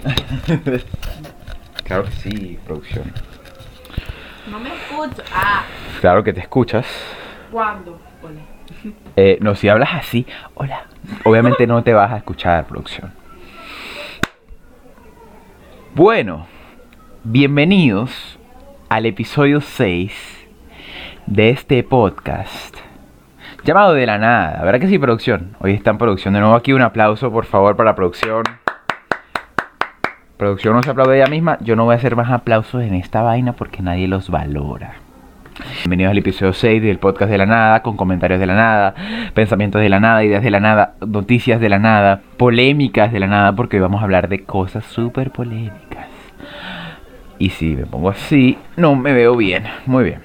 claro que sí, producción. No me escucho. Ah, Claro que te escuchas. ¿cuándo? Hola. Eh, no, si hablas así, hola. Obviamente no te vas a escuchar, producción. Bueno, bienvenidos al episodio 6 de este podcast llamado De la Nada. ¿Verdad que sí, producción? Hoy está en producción. De nuevo aquí un aplauso, por favor, para producción. Producción no se aplaude ella misma. Yo no voy a hacer más aplausos en esta vaina porque nadie los valora. Bienvenidos al episodio 6 del podcast de la nada, con comentarios de la nada, pensamientos de la nada, ideas de la nada, noticias de la nada, polémicas de la nada, porque hoy vamos a hablar de cosas súper polémicas. Y si me pongo así, no me veo bien. Muy bien.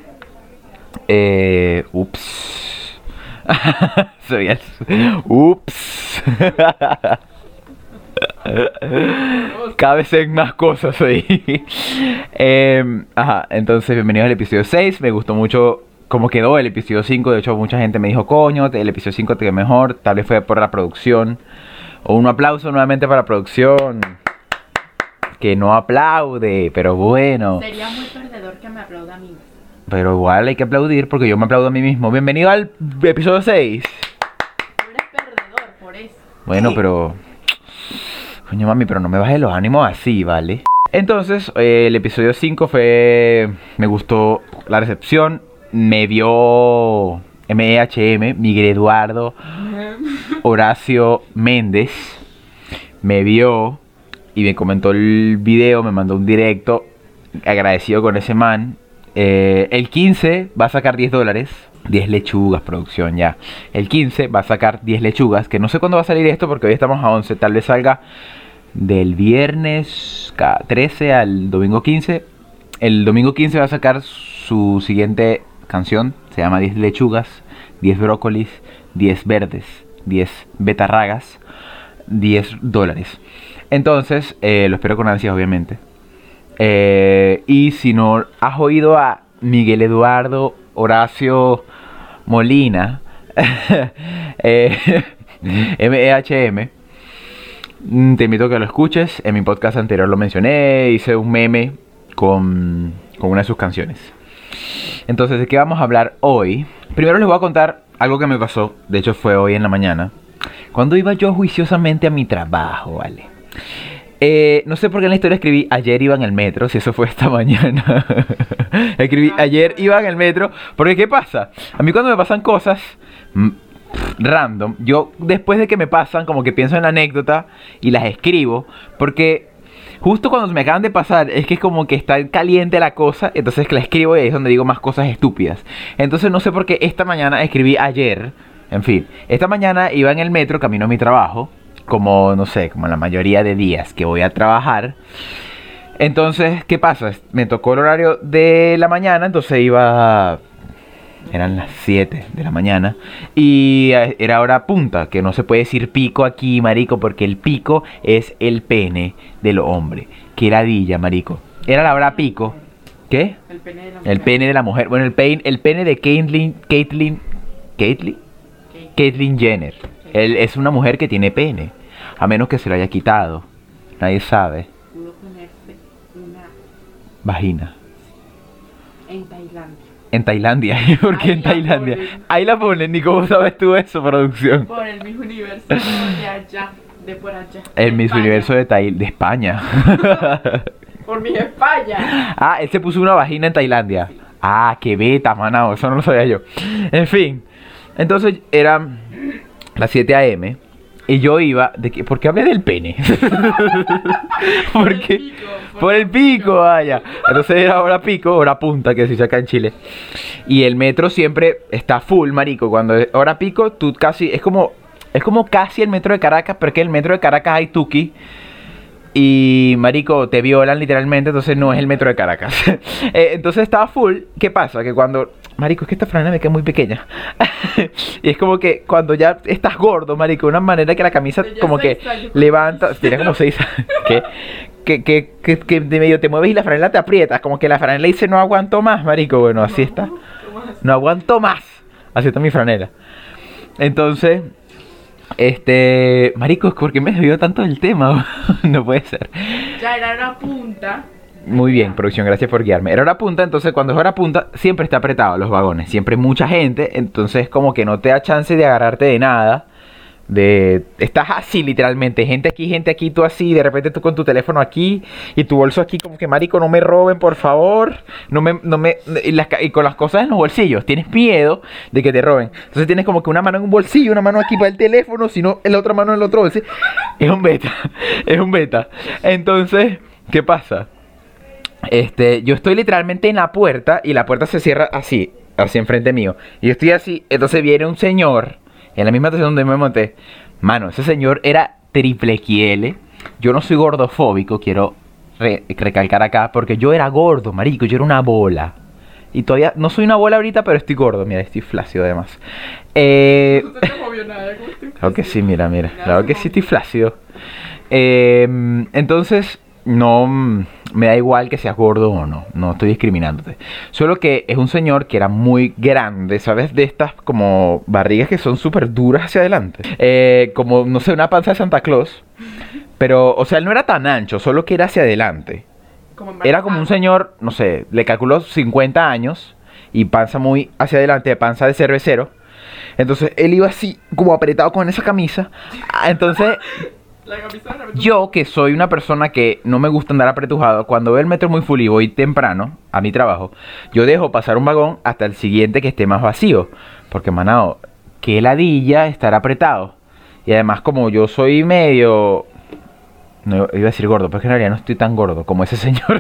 Eh, ups. Ups. Cada vez en más cosas ahí. Em, ajá, entonces bienvenidos al episodio 6. Me gustó mucho cómo quedó el episodio 5. De hecho, mucha gente me dijo, coño, el episodio 5 te quedó mejor. Tal vez fue por la producción. O un aplauso nuevamente para la producción. Que no aplaude, pero bueno. Sería muy perdedor que me aplauda a mí. Pero igual hay que aplaudir porque yo me aplaudo a mí mismo. Bienvenido al episodio 6. Tú eres perdedor, por eso. Bueno, pero. Coño, mami, pero no me bajes los ánimos así, ¿vale? Entonces, eh, el episodio 5 fue. Me gustó la recepción. Me vio MEHM, Miguel Eduardo Horacio Méndez. Me vio y me comentó el video, me mandó un directo. Agradecido con ese man. Eh, el 15 va a sacar 10 dólares. 10 lechugas, producción ya. El 15 va a sacar 10 lechugas. Que no sé cuándo va a salir esto porque hoy estamos a 11. Tal vez salga del viernes ca- 13 al domingo 15. El domingo 15 va a sacar su siguiente canción. Se llama 10 lechugas, 10 brócolis, 10 verdes, 10 betarragas, 10 dólares. Entonces, eh, lo espero con ansias, obviamente. Eh, y si no has oído a Miguel Eduardo Horacio Molina, eh, MEHM, mm, te invito a que lo escuches. En mi podcast anterior lo mencioné, hice un meme con, con una de sus canciones. Entonces, ¿de qué vamos a hablar hoy? Primero les voy a contar algo que me pasó, de hecho fue hoy en la mañana, cuando iba yo juiciosamente a mi trabajo, ¿vale? Eh, no sé por qué en la historia escribí ayer iba en el metro, si eso fue esta mañana. escribí ayer iba en el metro, porque ¿qué pasa? A mí cuando me pasan cosas mm, random, yo después de que me pasan como que pienso en la anécdota y las escribo, porque justo cuando me acaban de pasar es que es como que está caliente la cosa, entonces que la escribo y ahí es donde digo más cosas estúpidas. Entonces no sé por qué esta mañana escribí ayer, en fin, esta mañana iba en el metro camino a mi trabajo como, no sé, como la mayoría de días que voy a trabajar. Entonces, ¿qué pasa? Me tocó el horario de la mañana, entonces iba... Eran las 7 de la mañana y eh, era hora punta, que no se puede decir pico aquí, marico, porque el pico es el pene del hombre. Qué ladilla, marico. Era la hora pico. ¿Qué? El pene de la El pene de la mujer. Bueno, el, pein- el pene de Caitlyn... Caitlyn... ¿Caitlyn? Caitlyn Jenner. Él es una mujer que tiene pene. A menos que se lo haya quitado. Nadie sabe. Pudo ponerse una Vagina. en Tailandia. En Tailandia. ¿Por qué Ahí en la Tailandia? ponen. Ahí la ponen. ¿Ni cómo sabes tú eso, producción? Por el mismo universo de allá, de por allá. El Miss España. Universo de, de España. Por mi España. ah, él se puso una vagina en Tailandia. Ah, qué beta, manao. Eso no lo sabía yo. En fin. Entonces eran las 7 a.m. Y yo iba. De que, ¿Por qué hablé del pene? Por el Porque pico, por el pico, vaya. Entonces era hora pico, hora punta, que se dice acá en Chile. Y el metro siempre está full, marico. Cuando es hora pico, tú casi. Es como. Es como casi el metro de Caracas, porque el metro de Caracas hay tuki. Y, marico, te violan literalmente, entonces no es el metro de Caracas. Eh, entonces estaba full. ¿Qué pasa? Que cuando... Marico, es que esta franela me queda muy pequeña. y es como que cuando ya estás gordo, marico, de una manera que la camisa como que levanta... Tiene como seis años. que, que, que, que, que de medio te mueves y la franela te aprietas. Como que la franela dice no aguanto más, marico. Bueno, así está. No aguanto más. Así está mi franela. Entonces, Este, marico, ¿por qué me desvió tanto del tema? no puede ser. Ya era una punta. Muy bien, producción, gracias por guiarme. Era hora punta, entonces cuando es hora punta siempre está apretado los vagones, siempre mucha gente, entonces como que no te da chance de agarrarte de nada. De estás así literalmente, gente aquí, gente aquí, tú así, de repente tú con tu teléfono aquí y tu bolso aquí como que marico, no me roben, por favor. No me no me y, y con las cosas en los bolsillos, tienes miedo de que te roben. Entonces tienes como que una mano en un bolsillo, una mano aquí para el teléfono, sino la otra mano en el otro bolsillo. Es un beta, es un beta. Entonces, ¿qué pasa? Este, yo estoy literalmente en la puerta y la puerta se cierra así, así enfrente mío. Y yo estoy así, entonces viene un señor en la misma estación donde me monté. Mano, ese señor era triple XL. Yo no soy gordofóbico, quiero re- recalcar acá, porque yo era gordo, marico, yo era una bola. Y todavía no soy una bola ahorita, pero estoy gordo, mira, estoy flácido además. Eh, No te movió nada. ¿cómo te- Claro que sí, mira, mira. Claro que sí estoy flácido. Eh, entonces, no mm, me da igual que seas gordo o no. No estoy discriminándote. Solo que es un señor que era muy grande, ¿sabes? De estas como barrigas que son súper duras hacia adelante. Eh, como, no sé, una panza de Santa Claus. Pero, o sea, él no era tan ancho, solo que era hacia adelante. Como Era como un señor, no sé, le calculó 50 años y panza muy hacia adelante, panza de cervecero. Entonces él iba así, como apretado con esa camisa. Ah, Entonces Yo, que soy una persona que no me gusta andar apretujado, cuando veo el metro muy full y voy temprano a mi trabajo, yo dejo pasar un vagón hasta el siguiente que esté más vacío. Porque, manao, qué ladilla estar apretado. Y además, como yo soy medio. No iba a decir gordo, pero es que en realidad no estoy tan gordo como ese señor.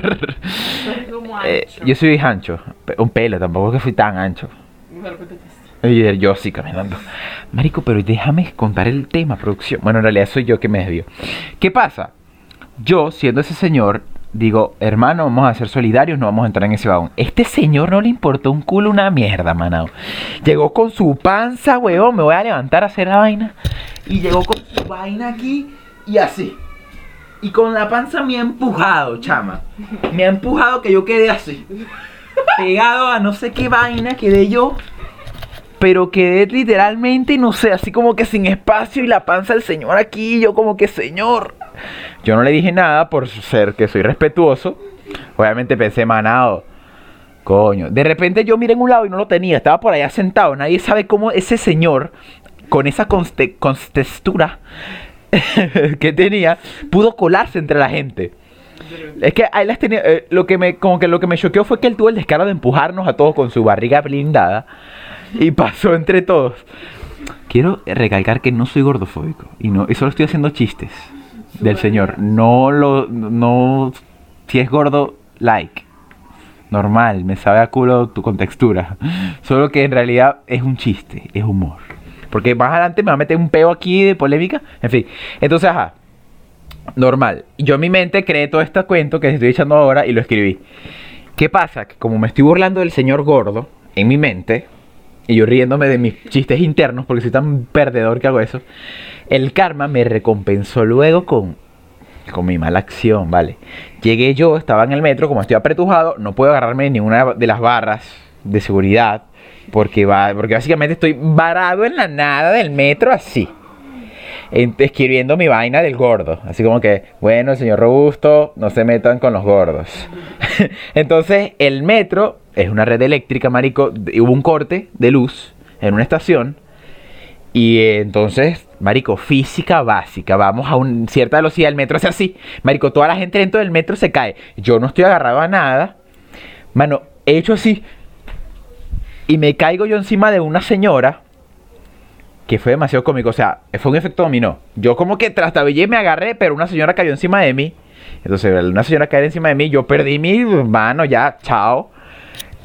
Soy como Eh, ancho. yo soy ancho, un pelo, tampoco es que fui tan ancho. De repente te- Y yo sí caminando. Marico, pero déjame contar el tema, producción. Bueno, en realidad soy yo que me desvío. ¿Qué pasa? Yo, siendo ese señor, digo, hermano, vamos a ser solidarios, no vamos a entrar en ese vagón. Este señor no le importó un culo una mierda, manao. Llegó con su panza, huevón, me voy a levantar a hacer la vaina. Y llegó con su vaina aquí y así. Y con la panza me ha empujado, chama. Me ha empujado que yo quedé así. Pegado a no sé qué vaina quedé yo. Pero quedé literalmente, no sé, así como que sin espacio y la panza del señor aquí, y yo como que señor. Yo no le dije nada por ser que soy respetuoso. Obviamente pensé, manado, coño. De repente yo miré en un lado y no lo tenía, estaba por allá sentado. Nadie sabe cómo ese señor, con esa contextura que tenía, pudo colarse entre la gente. Es que ahí las tenía. eh, lo que me, como que lo que me choqueó fue que él tuvo el descaro de empujarnos a todos con su barriga blindada. Y pasó entre todos. Quiero recalcar que no soy gordofóbico. Y no, y solo estoy haciendo chistes del señor. No lo. No. Si es gordo, like. Normal, me sabe a culo tu contextura. Solo que en realidad es un chiste, es humor. Porque más adelante me va a meter un peo aquí de polémica. En fin. Entonces, ajá. Normal. Yo en mi mente creé todo este cuento que estoy echando ahora y lo escribí. ¿Qué pasa? Que como me estoy burlando del señor gordo en mi mente, y yo riéndome de mis chistes internos porque soy tan perdedor que hago eso, el karma me recompensó luego con, con mi mala acción, ¿vale? Llegué yo, estaba en el metro, como estoy apretujado, no puedo agarrarme de ninguna de las barras de seguridad, porque, va, porque básicamente estoy varado en la nada del metro así en- escribiendo mi vaina del gordo. Así como que, bueno, señor Robusto, no se metan con los gordos. Entonces, el metro es una red eléctrica, marico. Hubo un corte de luz en una estación. Y eh, entonces, marico, física básica. Vamos a una cierta velocidad, el metro hace así. Marico, toda la gente dentro del metro se cae. Yo no estoy agarrado a nada. Mano, he hecho así. Y me caigo yo encima de una señora que fue demasiado cómico. O sea, fue un efecto dominó. Yo como que trastabillé y me agarré, pero una señora cayó encima de mí. Entonces, una señora caer encima de mí, yo perdí mi mano ya, chao.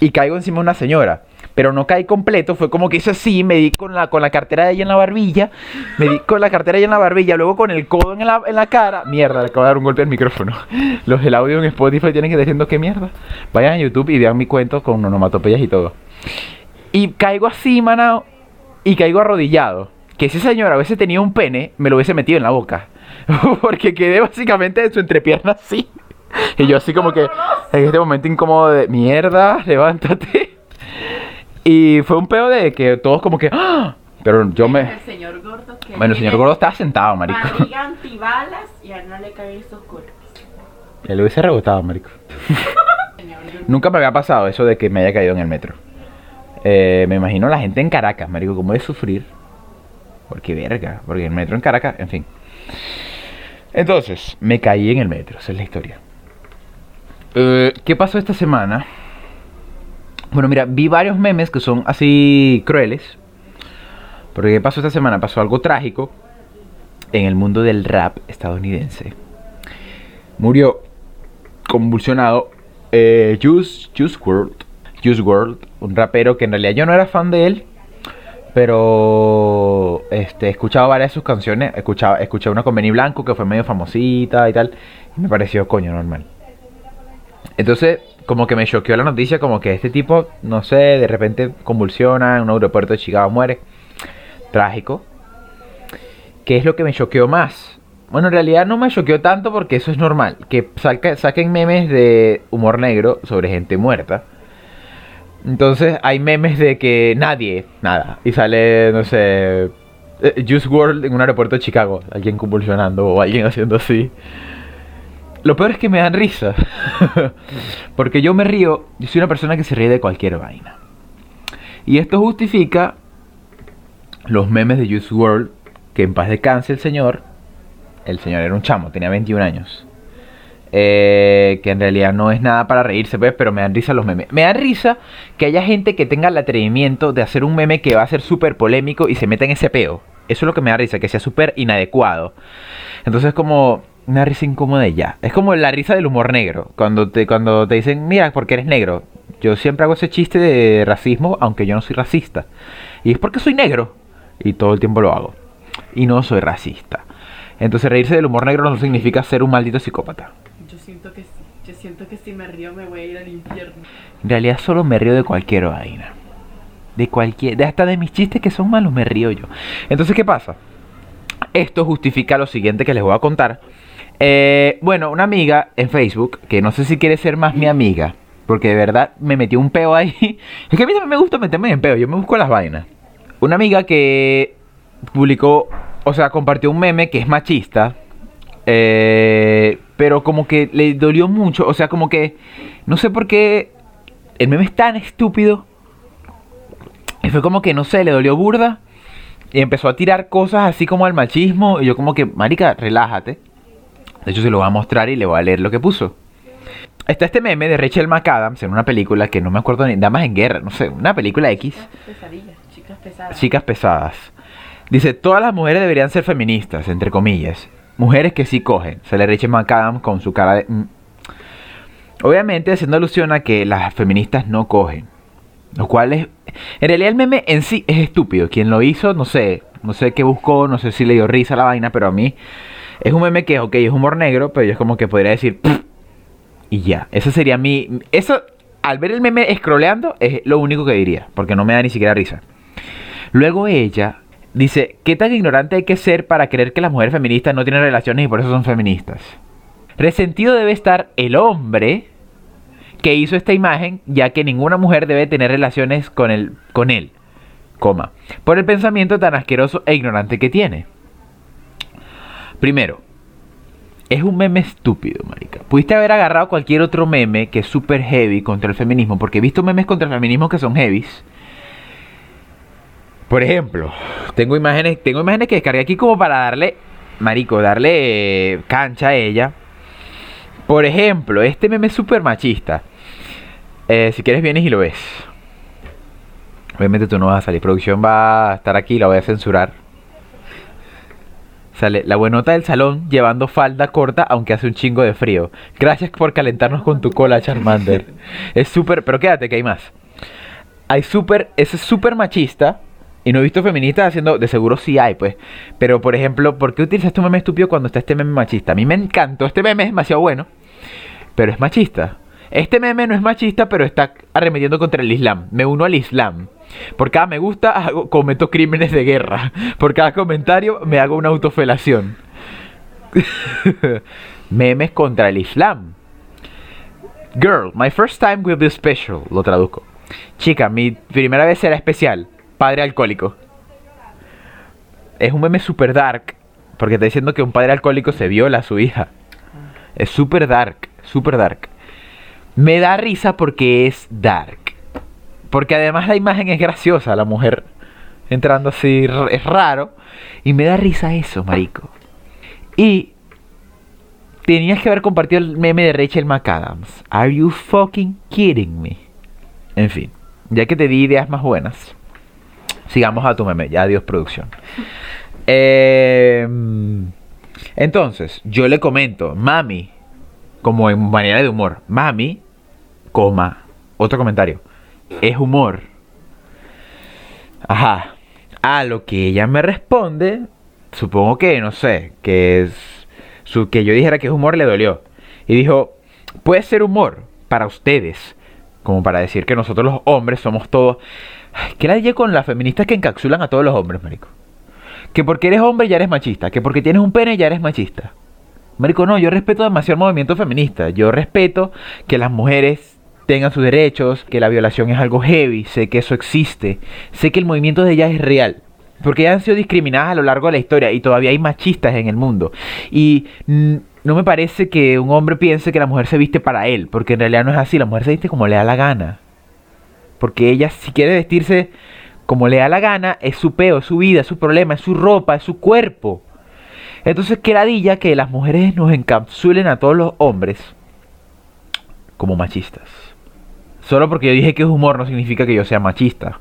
Y caigo encima de una señora. Pero no caí completo, fue como que hice así, me di con la, con la cartera de ella en la barbilla, me di con la cartera de ella en la barbilla, luego con el codo en la, en la cara. Mierda, le acabo de dar un golpe al micrófono. Los del audio en Spotify tienen que estar diciendo qué mierda. Vayan a YouTube y vean mi cuento con onomatopeyas y todo. Y caigo así, manao, y caigo arrodillado. Que ese señor a veces tenía un pene, me lo hubiese metido en la boca. Porque quedé básicamente en su entrepierna así. Y yo así como que en este momento incómodo de mierda, levántate. Y fue un peo de que todos como que ¡Ah! Pero yo me... El señor gordo que Bueno, el señor gordo estaba sentado, marico. Barriga antibalas y a él no le caen esos golpes. Ya le hubiese rebotado, marico. Nunca me había pasado eso de que me haya caído en el metro. Eh, me imagino la gente en Caracas, marico, cómo de sufrir. Porque verga, porque el metro en Caracas, en fin. Entonces, me caí en el metro, esa es la historia. Eh, ¿Qué pasó esta semana? Bueno, mira, vi varios memes que son así crueles. Porque ¿qué pasó esta semana? Pasó algo trágico en el mundo del rap estadounidense. Murió convulsionado eh, Juice, Juice WRLD. Juice WRLD, un rapero que en realidad yo no era fan de él. Pero este, he escuchado varias de sus canciones. Escuchaba, escuché una con Benny Blanco que fue medio famosita y tal. Y me pareció coño normal. Entonces, como que me choqueó la noticia, como que este tipo, no sé, de repente convulsiona en un aeropuerto de Chicago, muere. Trágico. ¿Qué es lo que me choqueó más? Bueno, en realidad no me choqueó tanto porque eso es normal. Que saquen memes de humor negro sobre gente muerta. Entonces hay memes de que nadie, nada. Y sale, no sé, eh, Juice World en un aeropuerto de Chicago. Alguien convulsionando o alguien haciendo así. Lo peor es que me dan risa. Porque yo me río, yo soy una persona que se ríe de cualquier vaina. Y esto justifica los memes de Juice World, que en paz descanse el señor. El señor era un chamo, tenía 21 años. Eh, que en realidad no es nada para reírse, pues, pero me dan risa los memes. Me da risa que haya gente que tenga el atrevimiento de hacer un meme que va a ser súper polémico y se meta en ese peo. Eso es lo que me da risa, que sea súper inadecuado. Entonces como una risa incómoda y ya. Es como la risa del humor negro. Cuando te, cuando te dicen, mira, porque eres negro. Yo siempre hago ese chiste de racismo, aunque yo no soy racista. Y es porque soy negro. Y todo el tiempo lo hago. Y no soy racista. Entonces reírse del humor negro no significa ser un maldito psicópata. Yo siento que sí. Yo siento que si me río me voy a ir al infierno. En realidad solo me río de cualquier vaina. De cualquier... De hasta de mis chistes que son malos me río yo. Entonces, ¿qué pasa? Esto justifica lo siguiente que les voy a contar. Eh, bueno, una amiga en Facebook, que no sé si quiere ser más mi amiga, porque de verdad me metió un peo ahí. Es que a mí también me gusta meterme en peo, yo me busco las vainas. Una amiga que publicó, o sea, compartió un meme que es machista, eh, pero como que le dolió mucho, o sea, como que no sé por qué el meme es tan estúpido. Y fue como que, no sé, le dolió burda. Y empezó a tirar cosas así como al machismo. Y yo como que, marica, relájate. De hecho, se lo voy a mostrar y le voy a leer lo que puso. Está este meme de Rachel McAdams en una película que no me acuerdo ni... Damas en Guerra, no sé, una película X. Pesadillas, chicas pesadas. Chicas pesadas. Dice, todas las mujeres deberían ser feministas, entre comillas. Mujeres que sí cogen. Sale Rachel McAdams con su cara de... mm. Obviamente haciendo alusión a que las feministas no cogen. Lo cual es... En realidad el meme en sí es estúpido. Quien lo hizo, no sé. No sé qué buscó, no sé si le dio risa a la vaina, pero a mí es un meme que, ok, es humor negro, pero yo es como que podría decir... Y ya. Eso sería mi... Eso, al ver el meme scrolleando, es lo único que diría. Porque no me da ni siquiera risa. Luego ella dice, ¿qué tan ignorante hay que ser para creer que las mujeres feministas no tienen relaciones y por eso son feministas? Resentido debe estar el hombre que hizo esta imagen, ya que ninguna mujer debe tener relaciones con él, con él, coma, por el pensamiento tan asqueroso e ignorante que tiene. Primero, es un meme estúpido, marica. Pudiste haber agarrado cualquier otro meme que es súper heavy contra el feminismo, porque he visto memes contra el feminismo que son heavies. Por ejemplo, tengo imágenes, tengo imágenes que descargué aquí como para darle, marico, darle eh, cancha a ella. Por ejemplo, este meme es súper machista. Eh, si quieres vienes y lo ves. Obviamente tú no vas a salir. Producción va a estar aquí, la voy a censurar. Sale la buenota del salón llevando falda corta aunque hace un chingo de frío. Gracias por calentarnos con tu cola, Charmander. Es súper, pero quédate que hay más. Hay súper, es súper machista. Y no he visto feministas haciendo, de seguro sí hay, pues. Pero por ejemplo, ¿por qué utilizaste un meme estúpido cuando está este meme machista? A mí me encantó, este meme es demasiado bueno. Pero es machista. Este meme no es machista, pero está arremetiendo contra el Islam. Me uno al Islam. Por cada me gusta, cometo crímenes de guerra. Por cada comentario, me hago una autofelación. Memes contra el Islam. Girl, my first time will be special. Lo traduzco. Chica, mi primera vez será especial. Padre alcohólico. es un meme super dark, porque está diciendo que un padre alcohólico se viola a su hija. Es super dark, super dark. Me da risa porque es dark. Porque además la imagen es graciosa, la mujer entrando así, es raro. Y me da risa eso, marico. Y tenías que haber compartido el meme de Rachel McAdams. Are you fucking kidding me? En fin, ya que te di ideas más buenas, sigamos a tu meme. Ya, adiós, producción. Eh, entonces, yo le comento, mami, como en manera de humor, mami, coma, otro comentario, es humor. Ajá. A lo que ella me responde, supongo que, no sé, que es su, que yo dijera que es humor le dolió. Y dijo, puede ser humor para ustedes, como para decir que nosotros los hombres somos todos... ¿Qué la dije con las feministas que encapsulan a todos los hombres, marico? Que porque eres hombre ya eres machista, que porque tienes un pene ya eres machista. Marico, no, yo respeto demasiado el movimiento feminista. Yo respeto que las mujeres tengan sus derechos, que la violación es algo heavy, sé que eso existe, sé que el movimiento de ellas es real. Porque ellas han sido discriminadas a lo largo de la historia y todavía hay machistas en el mundo. Y mm, no me parece que un hombre piense que la mujer se viste para él, porque en realidad no es así, la mujer se viste como le da la gana. Porque ella si quiere vestirse como le da la gana, es su peo, es su vida, es su problema, es su ropa, es su cuerpo. Entonces, qué ladilla que las mujeres nos encapsulen a todos los hombres como machistas. Solo porque yo dije que es humor no significa que yo sea machista.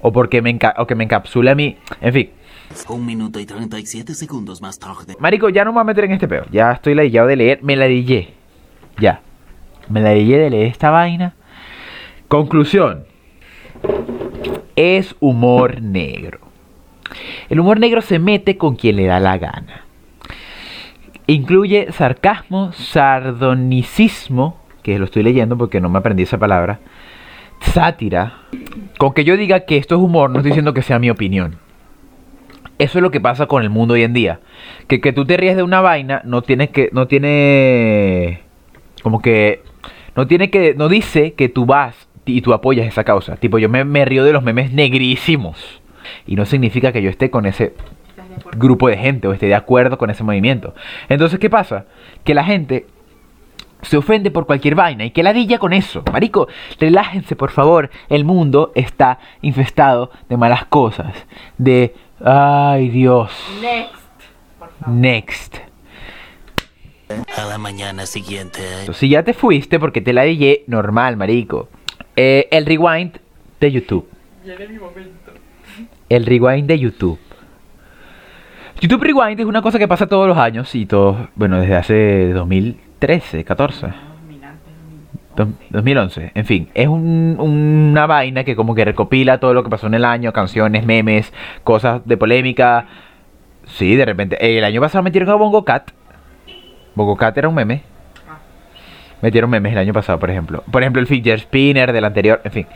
O porque me, enca- o que me encapsule a mí. En fin. Un minuto y 37 segundos más tarde. Marico, ya no me voy a meter en este peo. Ya estoy ladillado de leer. Me ladillé. Ya. Me ladillé de leer esta vaina. Conclusión. Es humor negro. El humor negro se mete con quien le da la gana. Incluye sarcasmo, sardonicismo, que lo estoy leyendo porque no me aprendí esa palabra, sátira. Con que yo diga que esto es humor, no estoy diciendo que sea mi opinión. Eso es lo que pasa con el mundo hoy en día. Que que tú te ríes de una vaina no tiene que no tiene como que no tiene que no dice que tú vas y tú apoyas esa causa. Tipo yo me, me río de los memes negrísimos y no significa que yo esté con ese grupo de gente o esté de acuerdo con ese movimiento. Entonces, ¿qué pasa? Que la gente se ofende por cualquier vaina y que ladilla con eso. Marico, relájense por favor. El mundo está infestado de malas cosas. De, ay Dios. Next. Por favor. Next. A la mañana siguiente. Si ya te fuiste porque te ladillé, normal, marico. Eh, el rewind de YouTube. Llega mi momento. El rewind de YouTube. YouTube Rewind es una cosa que pasa todos los años y todos, bueno, desde hace 2013, 14. Dominante. Dos- 2011, en fin, es un- una vaina que como que recopila todo lo que pasó en el año, canciones, memes, cosas de polémica. Sí, de repente, el año pasado metieron a Bongo Cat. Bongo Cat era un meme. Ah. Metieron memes el año pasado, por ejemplo. Por ejemplo, el fidget spinner del anterior, en fin.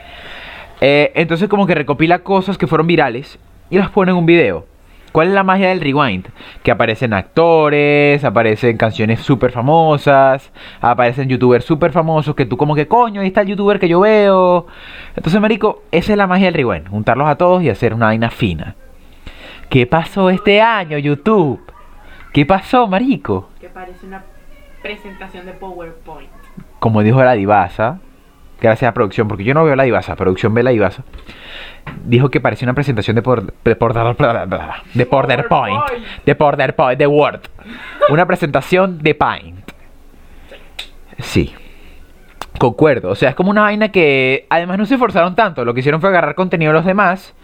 Eh, entonces como que recopila cosas que fueron virales y las pone en un video. ¿Cuál es la magia del rewind? Que aparecen actores, aparecen canciones súper famosas, aparecen youtubers súper famosos que tú como que coño, ahí está el youtuber que yo veo. Entonces, marico, esa es la magia del rewind. Juntarlos a todos y hacer una vaina fina. ¿Qué pasó este año, YouTube? ¿Qué pasó, marico? Que parece una presentación de PowerPoint. como dijo la divasa, gracias a producción, porque yo no veo la divasa, producción ve la divasa, dijo que parecía una presentación de por, de por- de PowerPoint, de PowerPoint, de Word, una presentación de Paint. Sí. Concuerdo, o sea, es como una vaina que además no se esforzaron tanto, lo que hicieron fue agarrar contenido de los demás,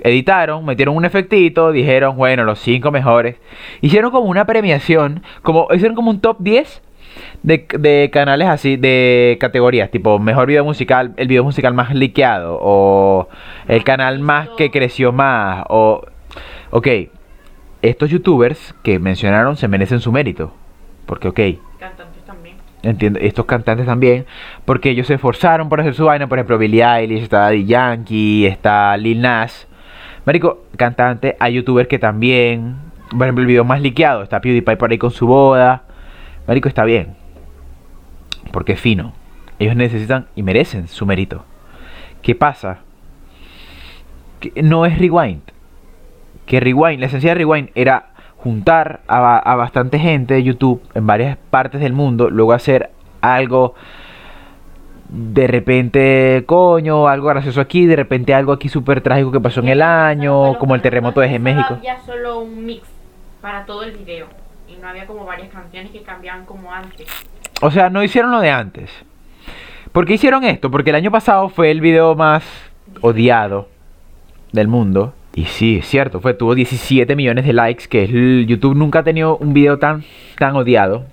editaron, metieron un efectito, dijeron, bueno, los cinco mejores, hicieron como una premiación, como hicieron como un top 10 de, de canales así, de categorías, tipo mejor video musical, el video musical más liqueado, o el canal más que creció más, o... Ok, estos youtubers que mencionaron se merecen su mérito, porque ok, Cantantes también. entiendo, estos cantantes también, porque ellos se esforzaron por hacer su vaina, por ejemplo, Billie Eilish, está Daddy Yankee, está Lil Nas, Marico, cantante, hay youtubers que también, por ejemplo, el video más liqueado, está PewDiePie por ahí con su boda, Marico, está bien, porque es fino, ellos necesitan y merecen su mérito. ¿Qué pasa? Que no es rewind. que Rewind, la esencia de Rewind era juntar a, a bastante gente de YouTube en varias partes del mundo, luego hacer algo de repente, coño, algo gracioso aquí, de repente algo aquí súper trágico que pasó en el año, como el terremoto de México. Había solo un mix para todo el video. Y no había como varias canciones que cambiaban como antes. O sea, no hicieron lo de antes. ¿Por qué hicieron esto? Porque el año pasado fue el video más odiado del mundo. Y sí, es cierto, fue, tuvo 17 millones de likes, que es YouTube nunca ha tenido un video tan, tan odiado.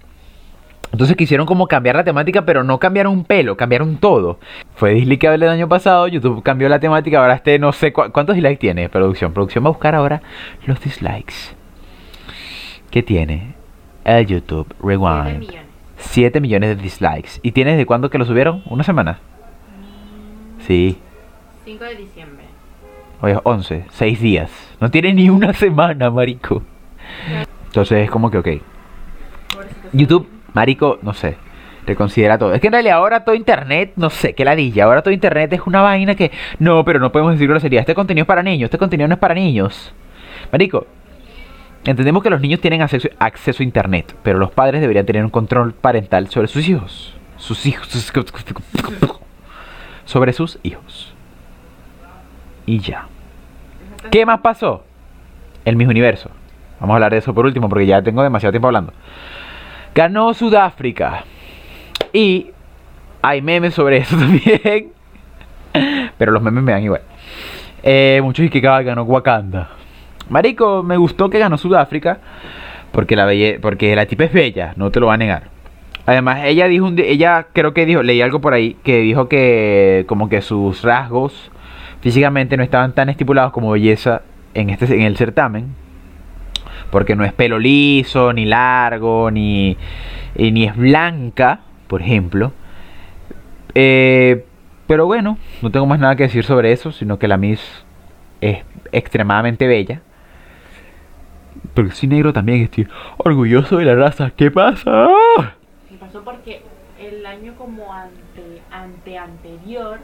Entonces quisieron como cambiar la temática, pero no cambiaron un pelo, cambiaron todo. Fue dislikable el año pasado, YouTube cambió la temática, ahora este no sé cu- cuántos dislikes tiene producción. Producción va a buscar ahora los dislikes. ¿Qué tiene? El YouTube 7 Rewind. millones. 7 millones de dislikes. ¿Y tienes de cuándo que lo subieron? ¿Una semana? Sí. 5 de diciembre. Oye, 11. 6 días. No tiene ni una semana, marico. Entonces es como que, ok. YouTube, marico, no sé. Reconsidera todo. Es que en realidad ahora todo internet, no sé, qué ladilla. Ahora todo internet es una vaina que... No, pero no podemos decir grosería. Este contenido es para niños. Este contenido no es para niños. Marico, entendemos que los niños tienen acceso, a internet. Pero los padres deberían tener un control parental sobre sus hijos. Sus hijos. Sobre sus hijos. Y ya. ¿Qué más pasó? El Miss Universo. Vamos a hablar de eso por último porque ya tengo demasiado tiempo hablando. Ganó Sudáfrica. Y hay memes sobre eso también. Pero los memes me dan igual. Eh, muchos que ganó Wakanda. Marico, me gustó que ganó Sudáfrica. Porque la belle porque la tipa es bella, no te lo va a negar. Además, ella dijo un ella creo que dijo, leí algo por ahí, que dijo que como que sus rasgos físicamente no estaban tan estipulados como belleza en este en el certamen. Porque no es pelo liso, ni largo, ni, y ni es blanca, por ejemplo. Eh, pero bueno, no tengo más nada que decir sobre eso, sino que la Miss es extremadamente bella. Pero sí negro también estoy orgulloso de la raza. ¿Qué pasa? Me pasó porque el año como ante, ante anterior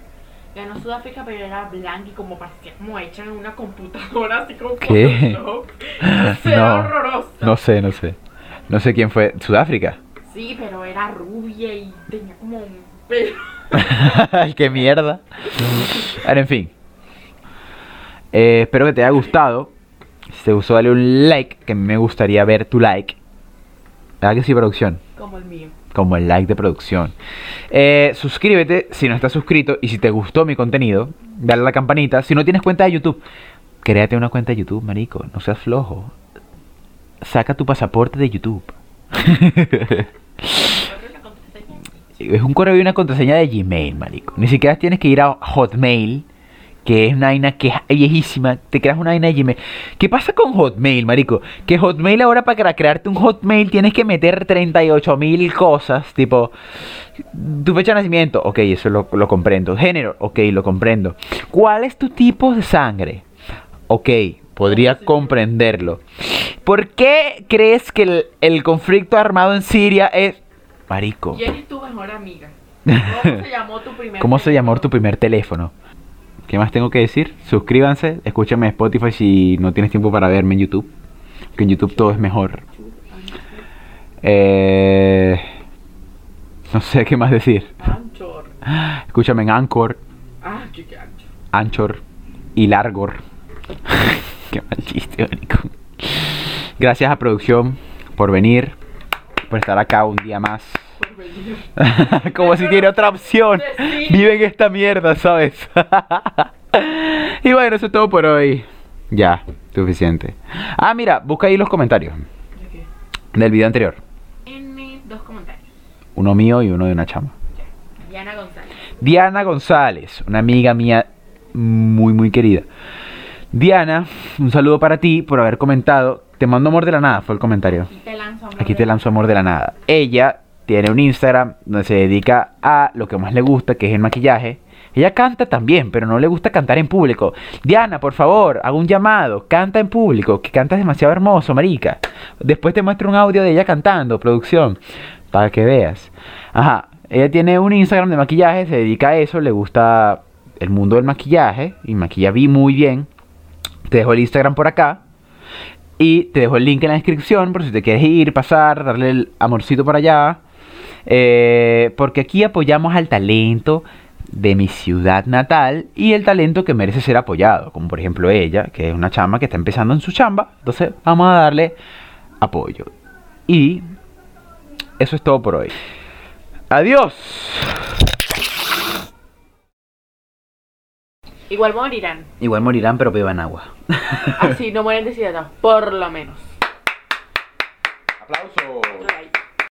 ganó Sudáfrica, pero era blanca y como parecía como hecha en una computadora, así como ¿Qué? No era No, sé, no sé. No sé quién fue. ¿Sudáfrica? Sí, pero era rubia y tenía como un pelo. Qué mierda. Ahora, en fin. Eh, espero que te haya gustado. Si te gustó, dale un like. Que a mí me gustaría ver tu like. ¿Verdad que sí, producción? Como el mío. Como el like de producción. Eh, suscríbete si no estás suscrito. Y si te gustó mi contenido, dale a la campanita. Si no tienes cuenta de YouTube, créate una cuenta de YouTube, marico. No seas flojo. Saca tu pasaporte de YouTube. Es un correo y una contraseña de Gmail, marico. Ni siquiera tienes que ir a Hotmail, que es una vaina que es viejísima. Te creas una vaina de Gmail. ¿Qué pasa con Hotmail, marico? Que Hotmail ahora para crearte un Hotmail tienes que meter 38 mil cosas, tipo... Tu fecha de nacimiento, ok, eso lo, lo comprendo. Género, ok, lo comprendo. ¿Cuál es tu tipo de sangre? Ok, podría comprenderlo. ¿Por qué crees que el, el conflicto armado en Siria es... Marico. ¿Quién es tu mejor amiga? ¿Cómo se llamó tu primer ¿Cómo se llamó tu primer teléfono? ¿Qué más tengo que decir? Suscríbanse, escúchame en Spotify si no tienes tiempo para verme en YouTube. Que en YouTube todo es mejor. Eh, no sé qué más decir. Anchor. Escúchame en Anchor, Ah, qué qué ancho. Anchor y Largor. qué mal chiste, marico. Gracias a producción por venir, por estar acá un día más. Como si tiene otra opción. Vive en esta mierda, ¿sabes? y bueno, eso es todo por hoy. Ya, suficiente. Ah, mira, busca ahí los comentarios ¿De qué? del video anterior. N, dos comentarios. Uno mío y uno de una chama. Diana González. Diana González, una amiga mía muy, muy querida. Diana, un saludo para ti por haber comentado. Te mando amor de la nada, fue el comentario. Aquí te lanzo amor Aquí te lanzo amor de la nada. Ella tiene un Instagram donde se dedica a lo que más le gusta, que es el maquillaje. Ella canta también, pero no le gusta cantar en público. Diana, por favor, hago un llamado. Canta en público, que cantas demasiado hermoso, marica. Después te muestro un audio de ella cantando, producción, para que veas. Ajá, ella tiene un Instagram de maquillaje, se dedica a eso, le gusta el mundo del maquillaje y maquilla vi muy bien. Te dejo el Instagram por acá, Y te dejo el link en la descripción por si te quieres ir, pasar, darle el amorcito para allá. Eh, porque aquí apoyamos al talento de mi ciudad natal y el talento que merece ser apoyado, como por ejemplo ella, que es una chamba que está empezando en su chamba, entonces vamos a darle apoyo. Y eso es todo por hoy. Adiós. Igual morirán. Igual morirán, pero beban agua. Así no mueren deshidratados, por lo menos. Aplausos.